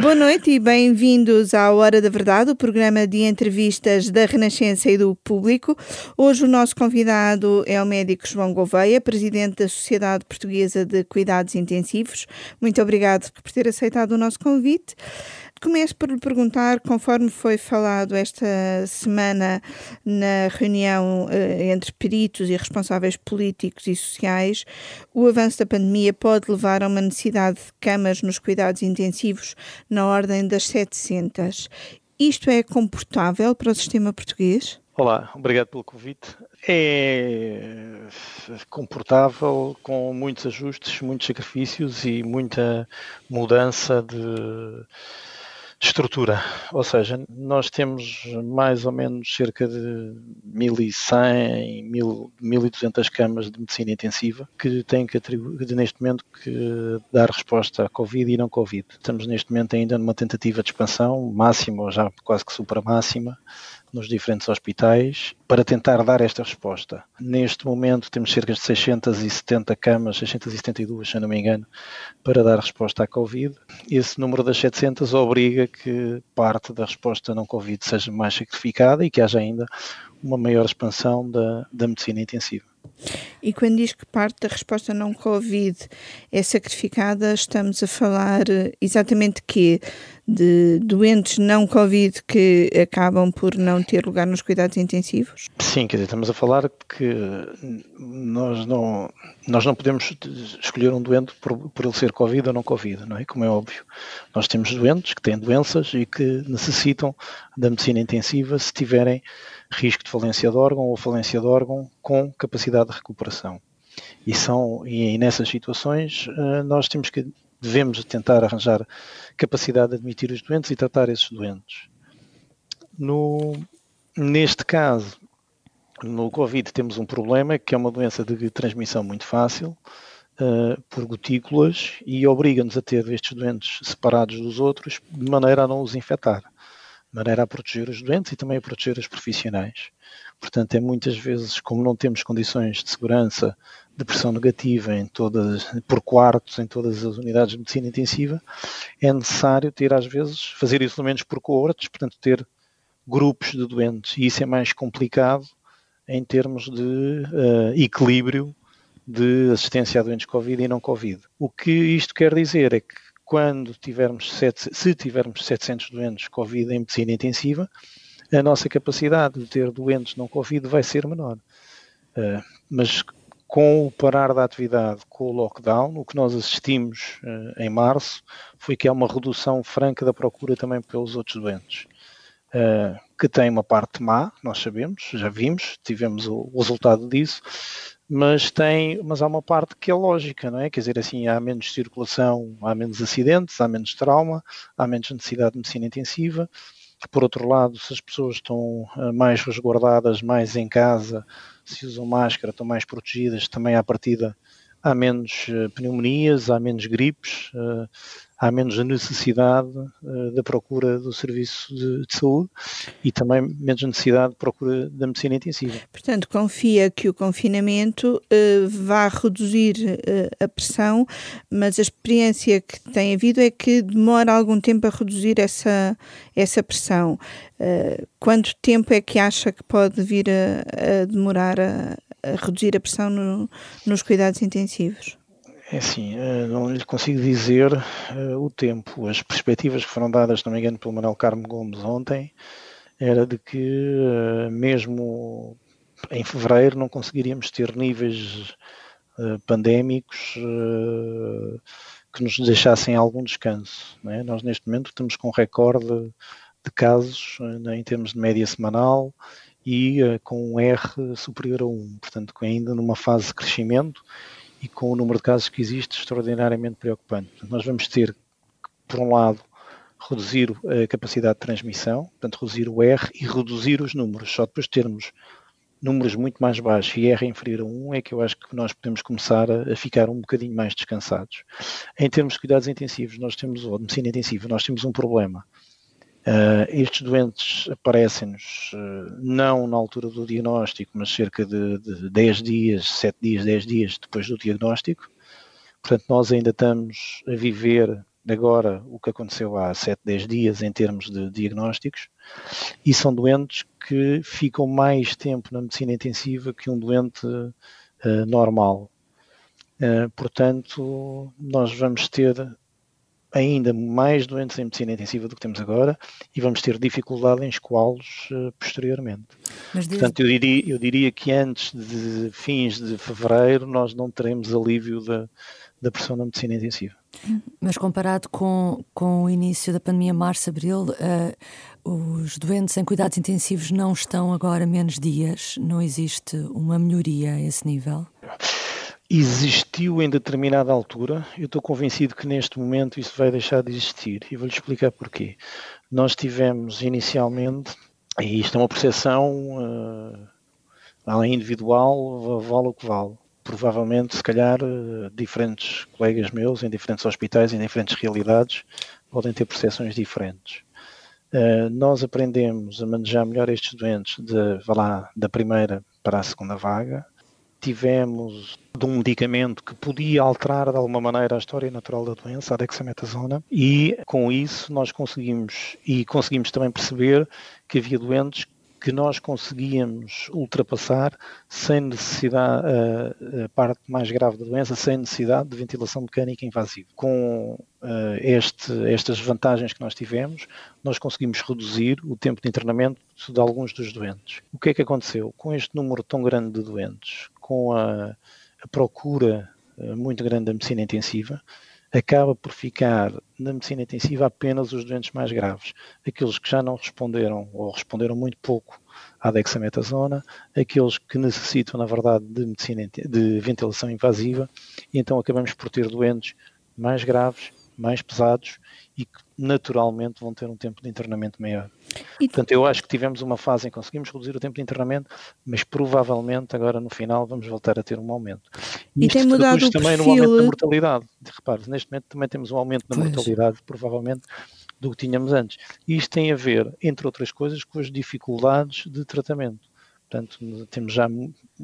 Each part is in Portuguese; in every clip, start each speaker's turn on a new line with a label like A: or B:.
A: Boa noite e bem-vindos à Hora da Verdade, o programa de entrevistas da Renascença e do Público. Hoje o nosso convidado é o médico João Gouveia, presidente da Sociedade Portuguesa de Cuidados Intensivos. Muito obrigado por ter aceitado o nosso convite. Começo por lhe perguntar, conforme foi falado esta semana na reunião eh, entre peritos e responsáveis políticos e sociais, o avanço da pandemia pode levar a uma necessidade de camas nos cuidados intensivos na ordem das 700. Isto é comportável para o sistema português?
B: Olá, obrigado pelo convite. É comportável com muitos ajustes, muitos sacrifícios e muita mudança de estrutura, ou seja, nós temos mais ou menos cerca de 1100, 1200 camas de medicina intensiva que têm que atribuir, neste momento que dar resposta à Covid e não Covid. Estamos neste momento ainda numa tentativa de expansão máxima ou já quase que supra máxima nos diferentes hospitais para tentar dar esta resposta. Neste momento temos cerca de 670 camas, 672 se não me engano, para dar resposta à Covid. Esse número das 700 obriga que parte da resposta não Covid seja mais sacrificada e que haja ainda uma maior expansão da, da medicina intensiva.
A: E quando diz que parte da resposta não Covid é sacrificada, estamos a falar eh, exatamente que de doentes não Covid que acabam por não ter lugar nos cuidados intensivos?
B: Sim, quer dizer, estamos a falar que nós não, nós não podemos escolher um doente por, por ele ser Covid ou não Covid, não é? Como é óbvio. Nós temos doentes que têm doenças e que necessitam da medicina intensiva se tiverem risco de falência de órgão ou falência de órgão com capacidade de recuperação. E, são, e nessas situações eh, nós temos que devemos tentar arranjar capacidade de admitir os doentes e tratar esses doentes. No, neste caso, no Covid temos um problema que é uma doença de transmissão muito fácil uh, por gotículas e obriga-nos a ter estes doentes separados dos outros de maneira a não os infectar, maneira a proteger os doentes e também a proteger os profissionais. Portanto, é muitas vezes, como não temos condições de segurança de pressão negativa em todas, por quartos em todas as unidades de medicina intensiva, é necessário ter às vezes, fazer isolamentos por coortes, portanto ter grupos de doentes, e isso é mais complicado em termos de uh, equilíbrio de assistência a doentes Covid e não Covid. O que isto quer dizer é que quando tivermos, sete, se tivermos 700 doentes Covid em medicina intensiva, a nossa capacidade de ter doentes não Covid vai ser menor. Uh, mas com o parar da atividade, com o lockdown, o que nós assistimos uh, em março foi que há uma redução franca da procura também pelos outros doentes. Uh, que tem uma parte má, nós sabemos, já vimos, tivemos o, o, resultado disso, mas tem, mas há uma parte que é lógica, não é? Quer dizer, assim, há menos circulação, há menos acidentes, há menos trauma, há menos necessidade de medicina intensiva, por outro lado, se as pessoas estão eh, mais resguardadas, mais em casa, se usam máscara, estão mais protegidas, também à partida há menos eh, pneumonias, há menos gripes, eh, há menos a necessidade uh, da procura do serviço de, de, saúde e também menos necessidade de procura da medicina intensiva.
A: Portanto, confia que o confinamento uh, vá reduzir uh, a pressão, mas a experiência que tem havido é que demora algum tempo a reduzir essa, essa pressão. quanto tempo é que acha que pode vir a, a demorar a, a reduzir a pressão no, nos cuidados intensivos?
B: É assim, eh, não lhe consigo dizer uh, o tempo. As perspectivas que foram dadas, não me engano, pelo Manuel Carmo Gomes ontem, era de que uh, mesmo em fevereiro não conseguiríamos ter níveis pandémicos que nos deixassem algum descanso. É? Nós neste momento estamos com um recorde de casos em termos de média semanal e com um R superior a 1, portanto ainda numa fase de crescimento e com o número de casos que existe extraordinariamente preocupante. Nós vamos ter, por um lado, reduzir a capacidade de transmissão, portanto, reduzir o R e reduzir os números. Só depois de termos números muito mais baixos e R inferior a 1 é que eu acho que nós podemos começar a, a, ficar um bocadinho mais descansados. Em termos de cuidados intensivos, nós temos, ou de medicina intensiva, nós temos um problema Uh, estes doentes aparecem-nos uh, não na altura do diagnóstico, mas cerca de, de 10 dias, 7 dias, 10 dias depois do diagnóstico. Portanto, nós ainda estamos a viver agora o que aconteceu há 7, 10 dias em termos de diagnósticos, e são doentes que ficam mais tempo na medicina intensiva que um doente uh, normal. Portanto, nós vamos ter ainda mais doentes em medicina intensiva do que temos agora e vamos ter dificuldade em escoá-los uh, posteriormente. Desde... Portanto, eu diria, eu diria que antes de fins de fevereiro nós não teremos alívio da, da pressão na medicina intensiva.
C: Mas comparado com, com o início da pandemia, março, abril, uh, os doentes em cuidados intensivos não estão agora menos dias? Não existe uma melhoria a esse nível?
B: Existiu em determinada altura. Eu estou convencido que neste momento isso vai deixar de existir e vou-lhe explicar porquê. Nós tivemos inicialmente, e isto é uma percepção uh, individual, vale o que vale. Provavelmente, se calhar, uh, diferentes colegas meus em diferentes hospitais, em diferentes realidades, podem ter percepções diferentes. Uh, nós aprendemos a manejar melhor estes doentes de, lá, da primeira para a segunda vaga, tivemos de um medicamento que podia alterar de alguma maneira a história natural da doença, a dexametasona, e com isso nós conseguimos e conseguimos também perceber que havia doentes que nós conseguíamos ultrapassar sem necessidade, a, parte mais grave da doença, sem necessidade de ventilação mecânica invasiva. Com este, estas vantagens que nós tivemos, nós conseguimos reduzir o tempo de internamento de alguns dos doentes. O que é que aconteceu? Com este número tão grande de doentes, com a, a procura uh, muito grande da medicina intensiva, acaba por ficar na medicina intensiva apenas os doentes mais graves, aqueles que já não responderam ou responderam muito pouco à dexametasona, aqueles que necessitam, na verdade, de medicina de ventilação invasiva, e então acabamos por ter doentes mais graves, mais pesados e que naturalmente vão ter um tempo de internamento maior. E... Portanto, eu acho que tivemos uma fase em que conseguimos reduzir o tempo de internamento, mas provavelmente agora no final vamos voltar a ter um aumento.
A: E, e tem mudado o
B: também
A: perfil...
B: no aumento da mortalidade. Repare, neste momento também temos um aumento da mortalidade, provavelmente, do que tínhamos antes. E isto tem a ver, entre outras coisas, com as dificuldades de tratamento. Portanto, temos já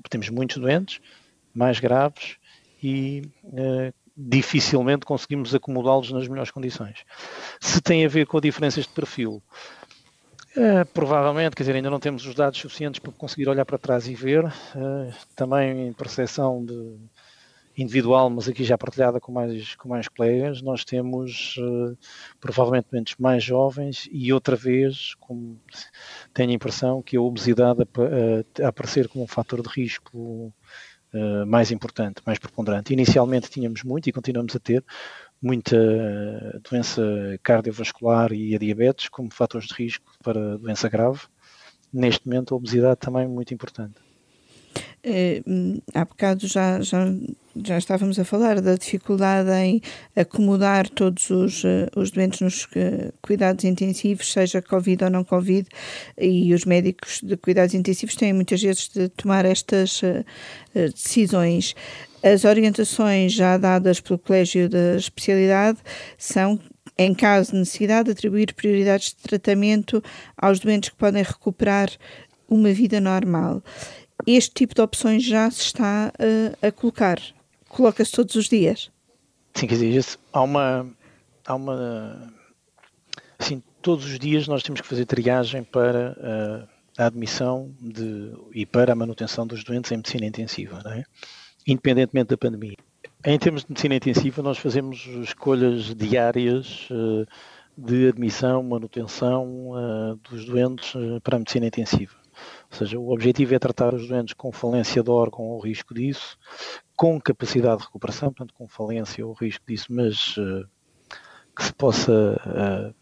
B: temos muitos doentes, mais graves, e uh, dificilmente conseguimos acomodá-los nas melhores condições. Se tem a ver com diferenças de perfil, é, provavelmente, quer dizer, ainda não temos os dados suficientes para conseguir olhar para trás e ver. É, também em percepção de individual, mas aqui já partilhada com mais, com mais colegas, nós temos uh, provavelmente doentes mais jovens e outra vez, como tenho a impressão que a obesidade a, a aparecer como um fator de risco uh, mais importante, mais preponderante. Inicialmente tínhamos muito e continuamos a ter muita doença cardiovascular e a diabetes como fatores de risco para doença grave. Neste momento, a obesidade também muito importante.
A: É, há bocado já, já, já estávamos a falar da dificuldade em acomodar todos os, uh, os doentes nos uh, cuidados intensivos, seja Covid ou não Covid, e os médicos de cuidados intensivos têm muitas vezes de tomar estas uh, decisões. As orientações já dadas pelo Colégio da Especialidade são em caso de necessidade, atribuir prioridades de tratamento aos doentes que podem recuperar uma vida normal este tipo de opções já se está uh, a colocar? Coloca-se todos os dias?
B: Sim, quer dizer, há uma, há uma. Assim, todos os dias nós temos que fazer triagem para uh, a admissão de, e para a manutenção dos doentes em medicina intensiva, é? independentemente da pandemia. Em termos de medicina intensiva, nós fazemos escolhas diárias uh, de admissão, manutenção dos doentes para a medicina intensiva. Ou seja, o objetivo é tratar os doentes com falência de órgão ou risco disso, com capacidade de recuperação, portanto, com falência ou risco disso, mas uh, que se possa uh,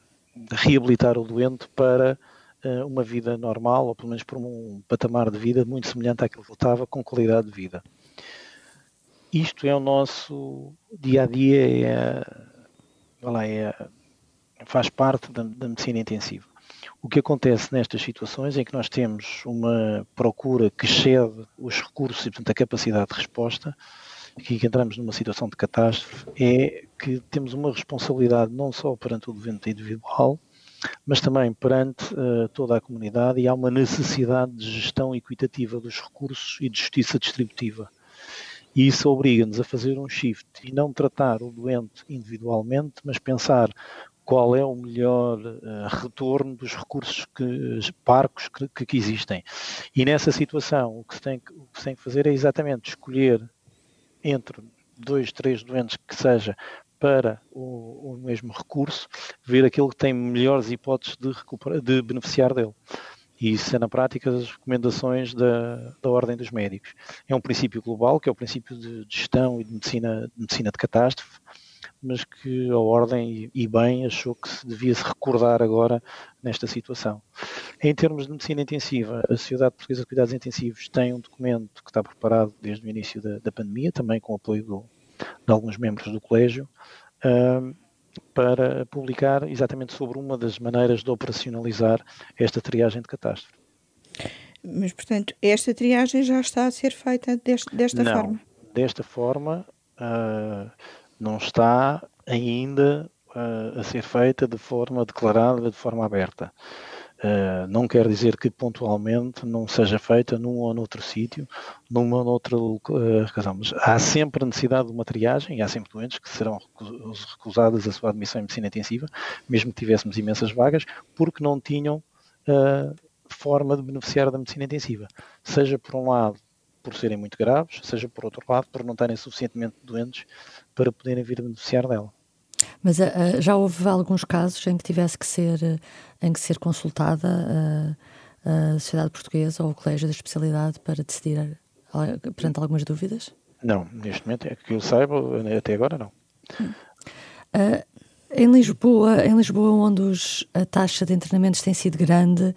B: reabilitar o doente para uh, uma vida normal, ou pelo menos para um patamar de vida muito semelhante àquilo que estava, com qualidade de vida. Isto é o nosso dia a dia, é, é, faz parte da, da medicina intensiva. O que acontece nestas situações em que nós temos uma procura que excede os recursos e, portanto, a capacidade de resposta, aqui que entramos numa situação de catástrofe, é que temos uma responsabilidade não só perante o doente individual, mas também perante uh, toda a comunidade e há uma necessidade de gestão equitativa dos recursos e de justiça distributiva. E isso obriga-nos a fazer um shift e não tratar o doente individualmente, mas pensar qual é o melhor uh, retorno dos recursos que, parcos que, que, existem. E nessa situação, o que, tem, o que se tem que fazer é exatamente escolher entre dois, três doentes que seja para o, o mesmo recurso, ver aquele que tem melhores hipóteses de, de beneficiar dele. E isso é, na prática, as recomendações da, da Ordem dos Médicos. É um princípio global, que é o princípio de gestão e de medicina de, medicina de catástrofe, mas que a Ordem, e bem, achou que se devia se recordar agora nesta situação. Em termos de medicina intensiva, a Sociedade Portuguesa de Cuidados Intensivos tem um documento que está preparado desde o início da, da pandemia, também com o apoio do, de alguns membros do colégio, uh, para publicar exatamente sobre uma das maneiras de operacionalizar esta triagem de catástrofe.
A: Mas, portanto, esta triagem já está a ser feita deste, desta
B: não,
A: forma?
B: Desta forma, uh, não está ainda uh, a ser feita de forma declarada, de forma aberta. Uh, não quer dizer que pontualmente não seja feita num ou noutro sítio, numa ou noutra uh, razão, mas há sempre a necessidade de uma triagem e há sempre doentes que serão recusadas a sua admissão em medicina intensiva, mesmo que tivéssemos imensas vagas, porque não tinham uh, forma de beneficiar da medicina intensiva. Seja por um lado por serem muito graves, seja por outro lado por não estarem suficientemente doentes para poderem vir a beneficiar dela.
C: Mas uh, já houve alguns casos em que tivesse que ser, uh, em que ser consultada uh, a Sociedade Portuguesa ou o Colégio da Especialidade para decidir perante algumas dúvidas?
B: Não, neste momento é que eu saiba, até agora não.
C: em Lisboa, em Lisboa, onde os, a taxa de internamentos tem sido grande,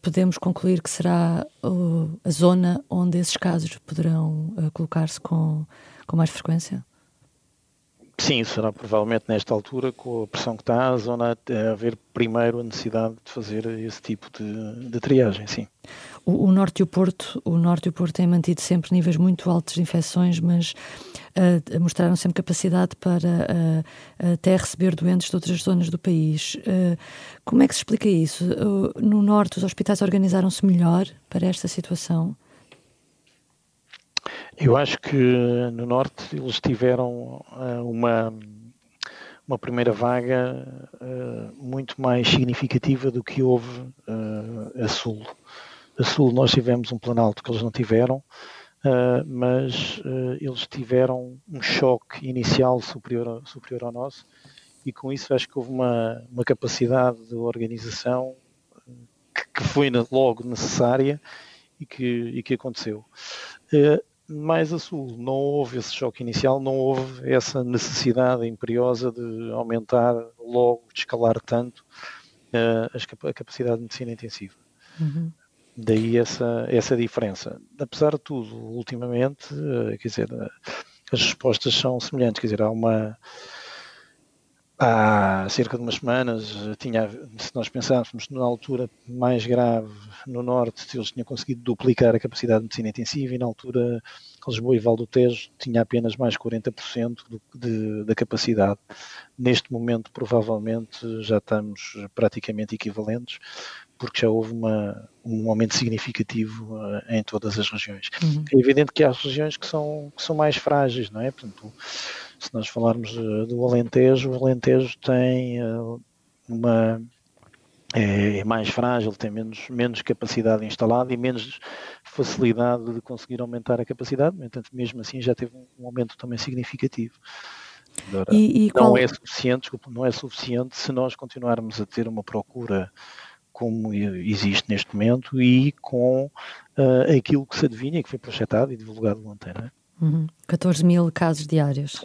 C: podemos concluir que será a zona onde esses casos poderão colocar-se com, com mais frequência?
B: Sim, será provavelmente nesta altura, com a pressão que está, a zona a haver primeiro a necessidade de fazer esse tipo de, de triagem, sim.
C: O, o, Norte e o Porto, o Norte e o Porto têm mantido sempre níveis muito altos de infecções, mas uh, mostraram sempre capacidade para uh, até receber doentes de outras zonas do país. Uh, como é que se explica isso? no Norte, os hospitais organizaram-se melhor para esta situação?
B: Eu acho que no Norte eles tiveram uh, uma, uma primeira vaga uh, muito mais significativa do que houve a Sul. A Sul nós tivemos um planalto que eles não tiveram, mas eles tiveram um choque inicial superior, superior ao nosso e com isso acho que houve uma, uma capacidade de organização que, que foi logo necessária e que, e que aconteceu mais a sul. Não houve esse choque inicial, não houve essa necessidade imperiosa de aumentar logo, de escalar tanto uh, a capacidade de medicina intensiva. Uhum. Daí essa, essa diferença. Apesar de tudo, ultimamente, uh, quer dizer, uh, as respostas são semelhantes, quer dizer, há uma há cerca de umas semanas, tinha, se nós pensássemos na altura mais grave no Norte, eles tinham conseguido duplicar a capacidade de medicina intensiva e na altura Lisboa e Val do Tejo tinha apenas mais 40% do, de, da capacidade. Neste momento, provavelmente, já estamos praticamente equivalentes, porque já houve uma, um aumento significativo uh, em todas as regiões. Uhum. É evidente que há regiões que são, que são mais frágeis, não é? Portanto, se nós falarmos uh, do Alentejo, o Alentejo tem uh, uma é, é, mais frágil, tem menos, menos capacidade instalada e menos facilidade de conseguir aumentar a capacidade, no entanto, mesmo assim já teve um aumento também significativo. Agora, e, e não qual... é suficiente, desculpa, não é suficiente se nós continuarmos a ter uma procura como existe neste momento e com uh, aquilo que se adivinha, que foi projetado e divulgado ontem. Não é?
C: Uhum. 14 mil casos diários.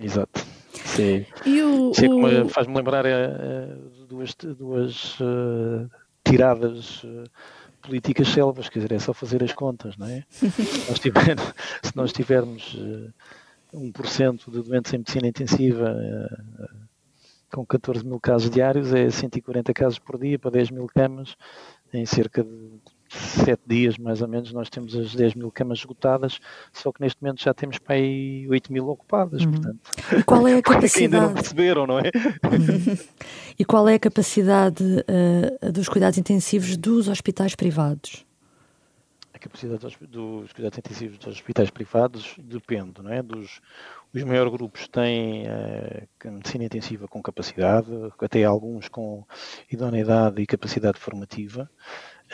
B: Exato. Sim. E o, o... faz-me lembrar uh, duas, duas uh, tiradas políticas selvas, quer dizer, é só fazer as contas, não é? se, nós tivermos, se nós tivermos 1% de doentes em medicina intensiva com 14 mil casos diários, é 140 casos por dia para 10 mil camas, em cerca de 7 dias mais ou menos nós temos as 10 mil camas esgotadas, só que neste momento já temos para aí 8 mil ocupadas, uhum. portanto.
C: E qual é a capacidade?
B: ainda não perceberam, não é?
C: Uhum. E qual é a capacidade uh, dos cuidados intensivos dos hospitais privados?
B: a capacidade dos, dos cuidados intensivos dos hospitais privados depende, não é? Dos, os maiores grupos têm uh, medicina intensiva com capacidade, até alguns com idoneidade e capacidade formativa,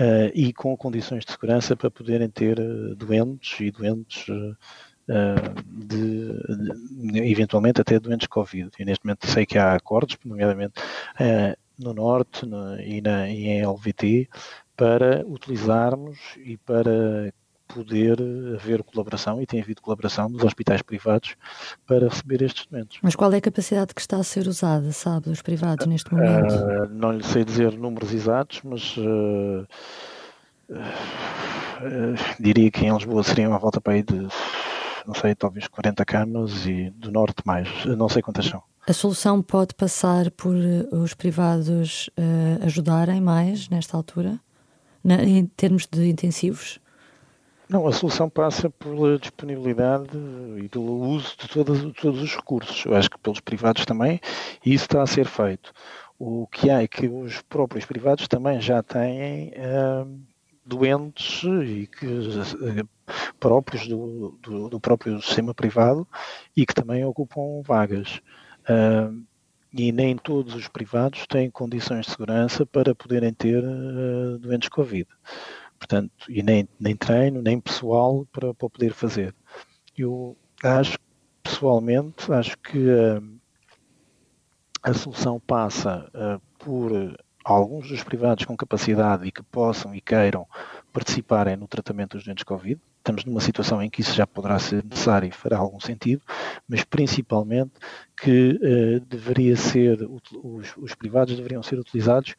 B: uh, e com condições de segurança para poderem ter uh, doentes e doentes de, de, eventualmente até doentes Covid. E neste momento sei que há acordos, nomeadamente no Norte no, e, na, e em LVT, para utilizarmos e para poder haver colaboração, e tem havido colaboração dos hospitais privados para receber estes doentes.
C: Mas qual é a capacidade que está a ser usada, sabe, dos privados neste momento? Uh,
B: não lhe sei dizer números exatos, mas uh, uh, diria que em Lisboa seria uma volta para aí de, não sei, talvez 40 camas e do Norte mais, não sei quantas são.
C: A solução pode passar por os privados ajudarem mais nesta altura? na, em termos de intensivos?
B: Não, a solução passa pela disponibilidade e pelo uso de, todos, de todos os recursos. Eu acho que pelos privados também, e isso está a ser feito. O que há é que os próprios privados também já têm uh, doentes e que uh, próprios do, do, do, próprio sistema privado e que também ocupam vagas. Uh, e nem todos os privados têm condições de segurança para poderem ter doentes Covid. Portanto, e nem, nem treino, nem pessoal para, para poder fazer. Eu acho, pessoalmente, acho que uh, a solução passa uh, por alguns dos privados com capacidade e que possam e queiram participarem no tratamento dos doentes Covid, estamos numa situação em que isso já poderá ser necessário e fará algum sentido, mas principalmente que uh, deveria ser, os, os, privados deveriam ser utilizados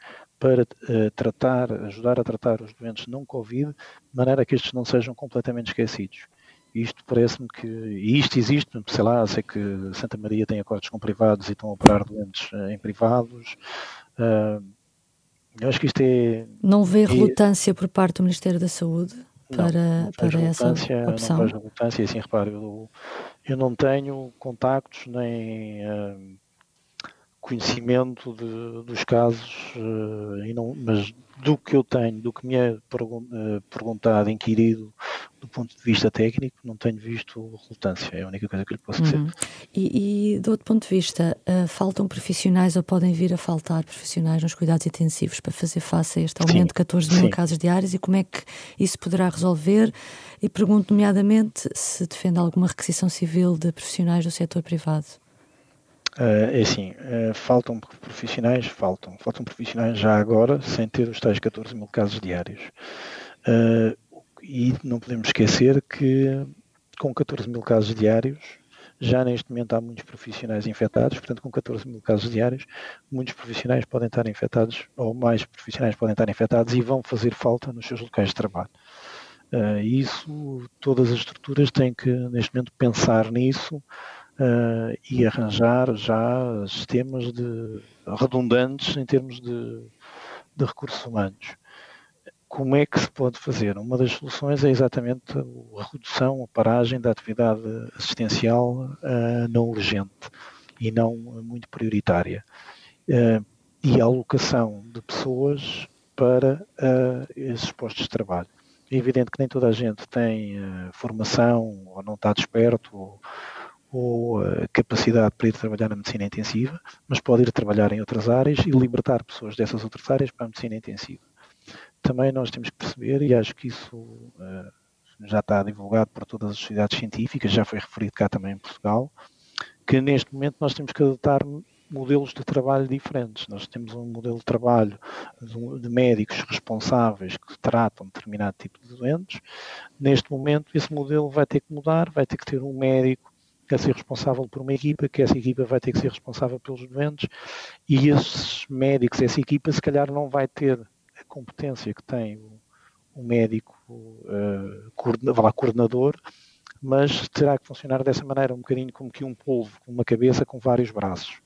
B: para uh, tratar, ajudar a tratar os doentes não Covid, de maneira que estes não sejam completamente esquecidos. Isto parece-me que, e isto existe, sei lá, sei que Santa Maria tem acordos com privados e estão a operar doentes uh, em privados. eu acho que isto é.
C: Não vê é relutância por parte do Ministério da Saúde? para, não para essa opção?
B: Não vejo relutância, assim, repare, eu, eu não tenho contactos nem uh, conhecimento de, dos casos, uh, e não, mas do que eu tenho, do que me é eh, perguntado, inquirido do ponto de vista técnico, não tenho visto relutância, é a única coisa que lhe posso dizer. Uhum.
C: E, e, do outro ponto de vista, uh, faltam profissionais ou podem vir a faltar profissionais nos cuidados intensivos para fazer face a este aumento de 14 mil sim. casos diários e como é que isso poderá resolver? E pergunto, nomeadamente, se defende alguma requisição civil de profissionais do setor privado.
B: Uh, é assim, uh, faltam profissionais, faltam, faltam profissionais já agora, sem ter os tais 14 mil casos diários. Uh, e não podemos esquecer que com 14 mil casos diários, já neste momento há muitos profissionais infectados, portanto, com 14 mil casos diários, muitos profissionais podem estar infectados, ou mais profissionais podem estar infectados e vão fazer falta nos seus locais de trabalho. Isso, todas as estruturas têm que, neste momento, pensar nisso uh, e arranjar já sistemas de, redundantes em termos de, de recursos humanos. Como é que se pode fazer? Uma das soluções é exatamente a redução, a paragem da atividade assistencial uh, não urgente e não muito prioritária. Uh, e a alocação de pessoas para uh, esses postos de trabalho. É evidente que nem toda a gente tem formação ou não está desperto ou, ou uh, capacidade para ir trabalhar na medicina intensiva, mas pode ir trabalhar em outras áreas e libertar pessoas dessas outras áreas para a medicina intensiva. Também nós temos que perceber, e acho que isso uh, já está divulgado por todas as sociedades científicas, já foi referido cá também em Portugal, que neste momento nós temos que adotar modelos de trabalho diferentes. Nós temos um modelo de trabalho de médicos responsáveis que tratam determinado tipo de doentes. Neste momento, esse modelo vai ter que mudar, vai ter que ter um médico a ser responsável por uma equipa, que essa equipa vai ter que ser responsável pelos doentes, e esses médicos, essa equipa, se calhar não vai ter a competência que tem o, o médico uh, coordenador, mas terá que funcionar dessa maneira, um bocadinho como que um polvo, com uma cabeça com vários braços.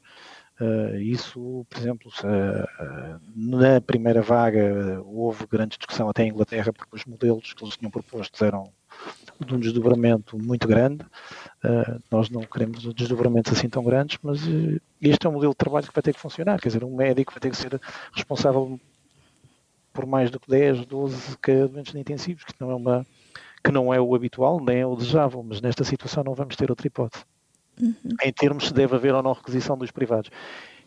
B: Uh, isso, por exemplo, uh, na primeira vaga houve grande discussão até em Inglaterra, porque os modelos que eles tinham propostos eram de um desdobramento muito grande. Uh, nós não queremos desdobramentos assim tão grandes, mas uh, este é um modelo de trabalho que vai ter que funcionar. Quer dizer, um médico vai ter que ser responsável por mais do que 10, 12 doentes intensivos, que não é uma que não é o habitual, nem é o desejável, mas nesta situação não vamos ter outra hipótese. Uhum. Em termos se deve haver ou não requisição dos privados.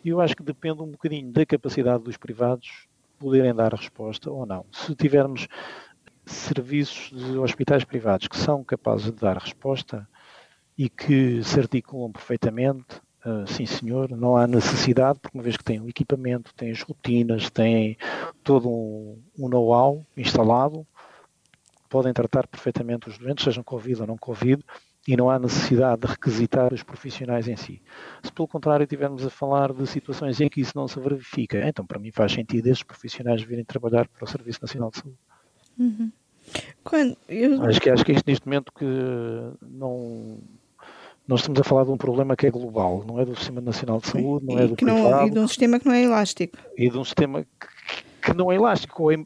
B: E eu acho que depende um bocadinho da capacidade dos privados poderem dar a resposta ou não. Se tivermos serviços de hospitais privados que são capazes de dar resposta e que se articulam perfeitamente, uh, sim senhor, não há necessidade, porque uma vez que têm o equipamento, têm as rotinas, têm todo um, um know-how instalado, podem tratar perfeitamente os doentes, sejam Covid ou não Covid, e não há necessidade de requisitar os profissionais em si. Se pelo contrário estivermos a falar de situações em que isso não se verifica, então para mim faz sentido esses profissionais virem trabalhar para o Serviço Nacional de Saúde.
A: Uhum. Quando eu...
B: acho, que, acho que é isto neste momento que não nós estamos a falar de um problema que é global, não é do Sistema Nacional de Saúde, não é do
A: privado. Não, e de um sistema que não é elástico.
B: E de um sistema que, que não é elástico, é,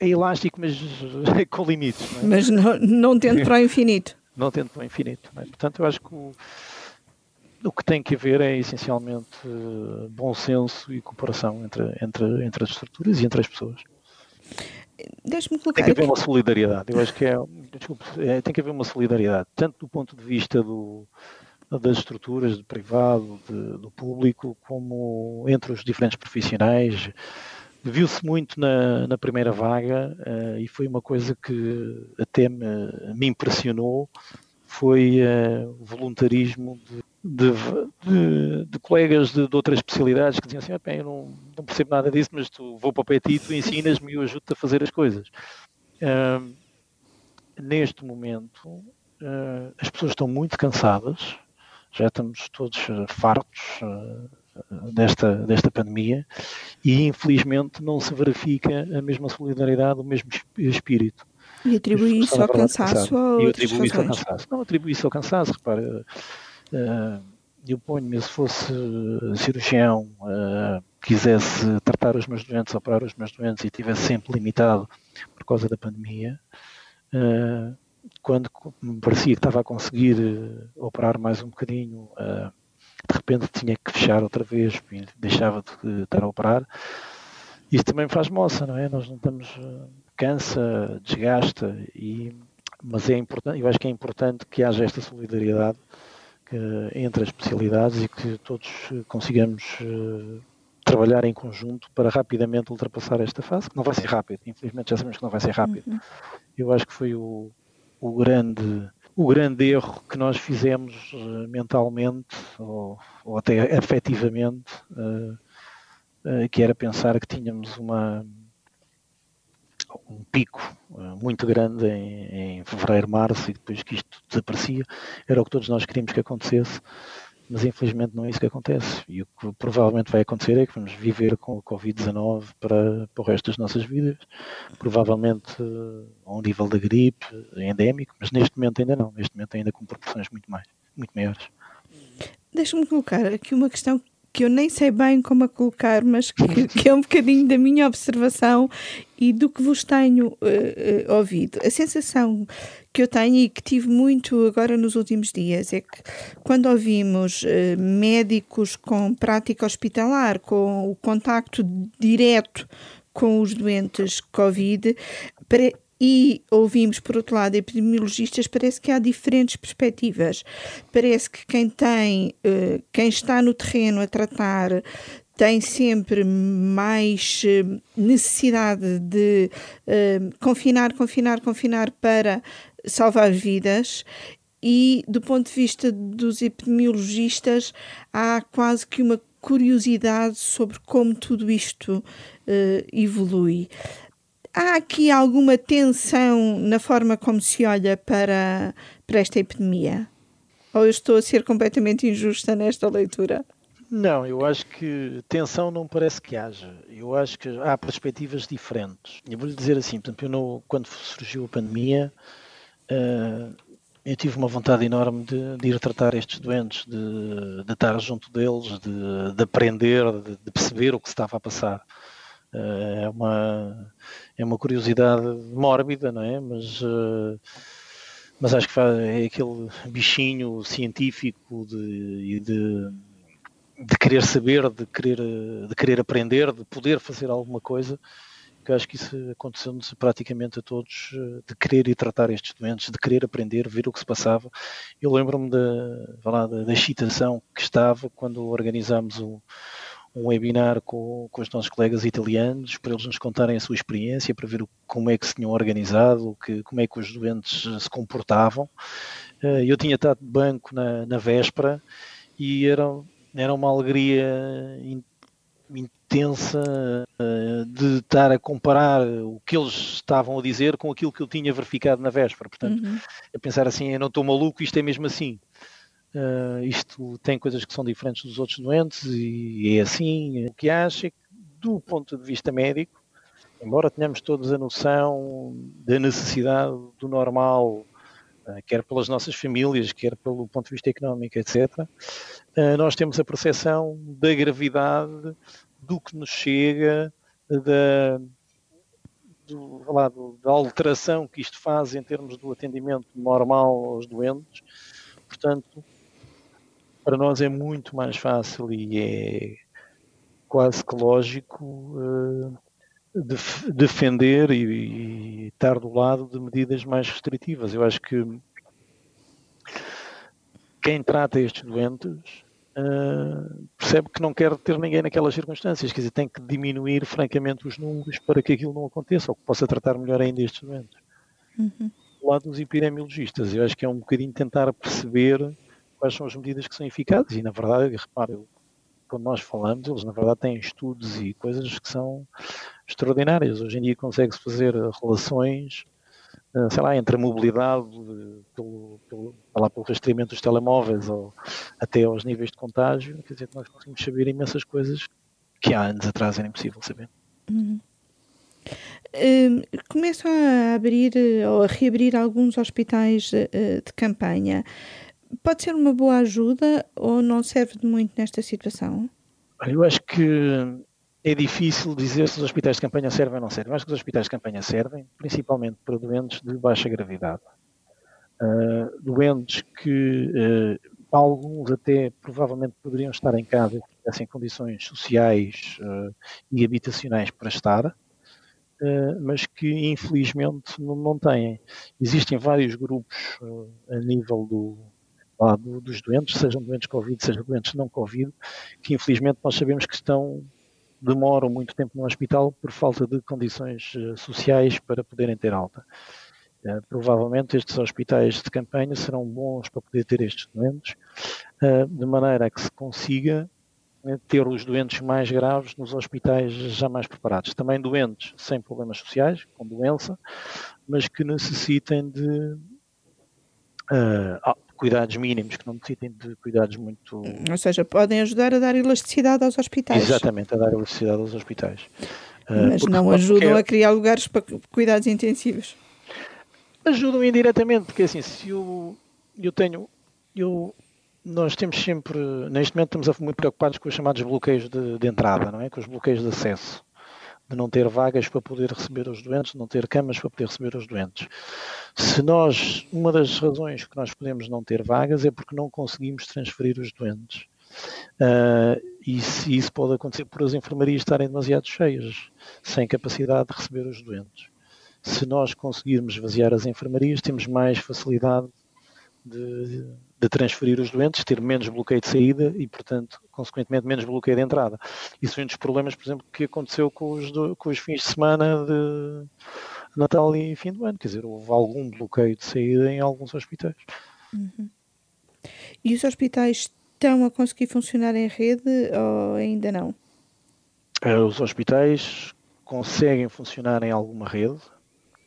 B: é elástico, mas com limites. Não é?
A: Mas não, não tendo para o infinito.
B: não tendo para o infinito. É? Portanto, eu acho que o, o que tem que haver é essencialmente bom senso e cooperação entre, entre, entre as estruturas e entre as pessoas.
A: Deixe-me colocar.
B: Tem que haver uma solidariedade. Eu acho que é, desculpe, é, tem que haver uma solidariedade, tanto do ponto de vista do, das estruturas, do privado, de, do público, como entre os diferentes profissionais. Viu-se muito na, na, primeira vaga uh, e foi uma coisa que até me, me impressionou, foi uh, o voluntarismo de de, de, de colegas de, de, outras especialidades que diziam assim, bem, eu não, não, percebo nada disso, mas tu vou para o pé e tu ensinas-me e eu ajudo-te a fazer as coisas. Uh, neste momento, uh, as pessoas estão muito cansadas, já estamos todos fartos uh, desta, desta pandemia e infelizmente não se verifica a mesma solidariedade, o mesmo espírito.
A: E atribui isso ao cansaço ou
B: ao cansaço. Não atribui isso ao cansaço, repara eu ponho-me, se fosse cirurgião, uh, quisesse tratar os meus doentes, operar os meus doentes e estivesse sempre limitado por causa da pandemia, quando me parecia que estava a conseguir operar mais um bocadinho, de repente tinha que fechar outra vez deixava de estar a operar. Isso também faz moça, não é? Nós não estamos. cansa, desgasta, e, mas é importante, eu acho que é importante que haja esta solidariedade entre as especialidades e que todos consigamos eh, trabalhar em conjunto para rapidamente ultrapassar esta fase, que não vai ser rápido, infelizmente já sabemos que não vai ser rápido. Uhum. Eu acho que foi o, o, grande, o grande erro que nós fizemos mentalmente ou, ou, até afetivamente, uh, uh, que era pensar que tínhamos uma, um pico uh, muito grande em, em, fevereiro, março e depois que isto desaparecia, era o que todos nós queríamos que acontecesse, mas infelizmente não é isso que acontece. E o que provavelmente vai acontecer é que vamos viver com o Covid-19 para, para o resto das nossas vidas, provavelmente uh, a um nível da gripe endémico, mas neste momento ainda não, neste momento ainda com proporções muito mais, muito maiores.
A: Deixa-me colocar aqui uma questão que eu nem sei bem como a colocar, mas que, que, é um bocadinho da minha observação e do que vos tenho uh, uh, ouvido. A sensação que eu tenho e que tive muito agora nos últimos dias é que quando ouvimos uh, médicos com prática hospitalar, com o contacto direto com os doentes Covid, e ouvimos, por outro lado, epidemiologistas, parece que há diferentes perspectivas. Parece que quem tem, eh, quem está no terreno a tratar tem sempre mais eh, necessidade de uh, confinar, confinar, confinar para salvar vidas e do ponto de vista dos epidemiologistas há quase que uma curiosidade sobre como tudo isto uh, evolui há aqui alguma tensão na forma como se olha para, para esta epidemia? Ou eu estou a ser completamente injusta nesta leitura?
B: Não, eu acho que tensão não parece que haja. Eu acho que há perspectivas diferentes. Eu vou-lhe dizer assim, portanto, não, quando surgiu a pandemia, uh, eu tive uma vontade enorme de, de ir tratar estes doentes, de, de estar junto deles, de, de aprender, de, de, perceber o que se estava a passar. Uh, é uma é uma curiosidade mórbida, não é? Mas, uh, mas acho que é aquele bichinho científico de, de, de querer saber, de querer, de querer aprender, de poder fazer alguma coisa que acho que isso aconteceu-nos praticamente a todos, eh, de querer ir tratar estes doentes, de querer aprender, ver o que se passava. Eu lembro-me da, da, da excitação que estava quando organizámos o, um webinar com, com os nossos colegas italianos para eles nos contarem a sua experiência, para ver como é que se tinham organizado, que, como é que os doentes se comportavam. Eh, eu tinha estado de banco na, na véspera e era, era uma alegria intensa uh, de estar a comparar o que eles estavam a dizer com aquilo que eu tinha verificado na véspera. Portanto, uhum. a pensar assim, eu não estou maluco, isto é mesmo assim. Uh, isto tem coisas que são diferentes dos outros doentes e é assim. O que acho é que, do ponto de vista médico, embora tenhamos todos a noção da necessidade do normal, uh, quer pelas nossas famílias, quer pelo ponto de vista económico, etc., uh, nós temos a percepção da gravidade do que nos chega, da, do, lá, da alteração que isto faz em termos do atendimento normal aos doentes. Portanto, para nós é muito mais fácil e é quase que lógico uh, def defender e, e, estar do lado de medidas mais restritivas. Eu acho que quem trata estes doentes uh, percebe que não quer ter ninguém naquelas circunstâncias, quer dizer, tem que diminuir francamente os números para que aquilo não aconteça ou que possa tratar melhor ainda estes doentes. Uhum. Do lado dos epidemiologistas, eu acho que é um bocadinho tentar perceber quais são as medidas que são eficazes e, na verdade, repare, quando nós falamos, eles na verdade têm estudos e coisas que são extraordinárias. Hoje em dia consegue-se fazer relações eh, sei lá, entre a mobilidade pelo, pelo, lá, pelo rastreamento dos telemóveis ou até aos níveis de contágio, quer dizer nós conseguimos saber imensas coisas que há anos atrás era impossível saber.
A: Uhum. Uh, começam a abrir ou a reabrir alguns hospitais uh, de campanha. Pode ser uma boa ajuda ou não serve de muito nesta situação?
B: Eu acho que é difícil dizer se os hospitais de campanha servem ou não servem. Acho que os hospitais de campanha servem, principalmente para doentes de baixa gravidade. Uh, doentes que uh, alguns até provavelmente poderiam estar em casa se tivessem condições sociais uh, e habitacionais para estar, mas que infelizmente não, não, têm. Existem vários grupos a nível do, lá, do, dos doentes, sejam doentes Covid, sejam doentes não Covid, que infelizmente nós sabemos que estão demoram muito tempo no hospital por falta de condições eh, sociais para poderem ter alta. Uh, provavelmente estes hospitais de campanha serão bons para poder ter estes doentes, uh, de maneira a que se consiga ter os doentes mais graves nos hospitais já mais preparados. Também doentes sem problemas sociais, com doença, mas que necessitem de cuidados mínimos, que não necessitem de cuidados muito.
A: Ou seja, podem ajudar a dar elasticidade aos hospitais.
B: Exatamente, a dar elasticidade aos hospitais.
A: Ah, Mas porque, não ajudam a criar lugares para cuidados intensivos.
B: Ajudam indiretamente, porque assim, se eu, eu tenho. Eu, nós temos sempre, neste momento, estamos muito preocupados com os chamados bloqueios de, de entrada, não é? Com os bloqueios de acesso de não ter vagas para poder receber os doentes, não ter camas para poder receber os doentes. Se nós, uma das razões que nós podemos não ter vagas é porque não conseguimos transferir os doentes. Uh, e se isso pode acontecer por as enfermarias estarem demasiado cheias, sem capacidade de receber os doentes. Se nós conseguirmos esvaziar as enfermarias, temos mais facilidade de, de transferir os doentes, ter menos bloqueio de saída e, portanto, consequentemente, menos bloqueio de entrada. Isso foi um dos problemas, por exemplo, que aconteceu com os, do, com os fins de semana de Natal e fim do ano. Quer dizer, houve algum bloqueio de saída em alguns hospitais.
A: Uhum. E os hospitais estão a conseguir funcionar em rede ou ainda não?
B: Eh, os hospitais conseguem funcionar em alguma rede,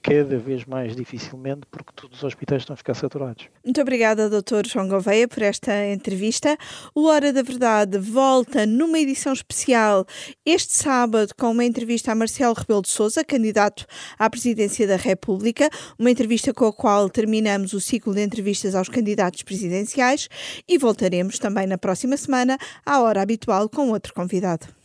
B: cada vez mais dificilmente porque todos os hospitais estão a ficar saturados.
A: Muito obrigada, Dr. João Gouveia, por esta entrevista. O Hora da Verdade volta numa edição especial este sábado com uma entrevista a Marcelo Rebelo de Sousa, candidato à presidência da República, uma entrevista com a qual terminamos o ciclo de entrevistas aos candidatos presidenciais e voltaremos também na próxima semana à hora habitual com outro convidado.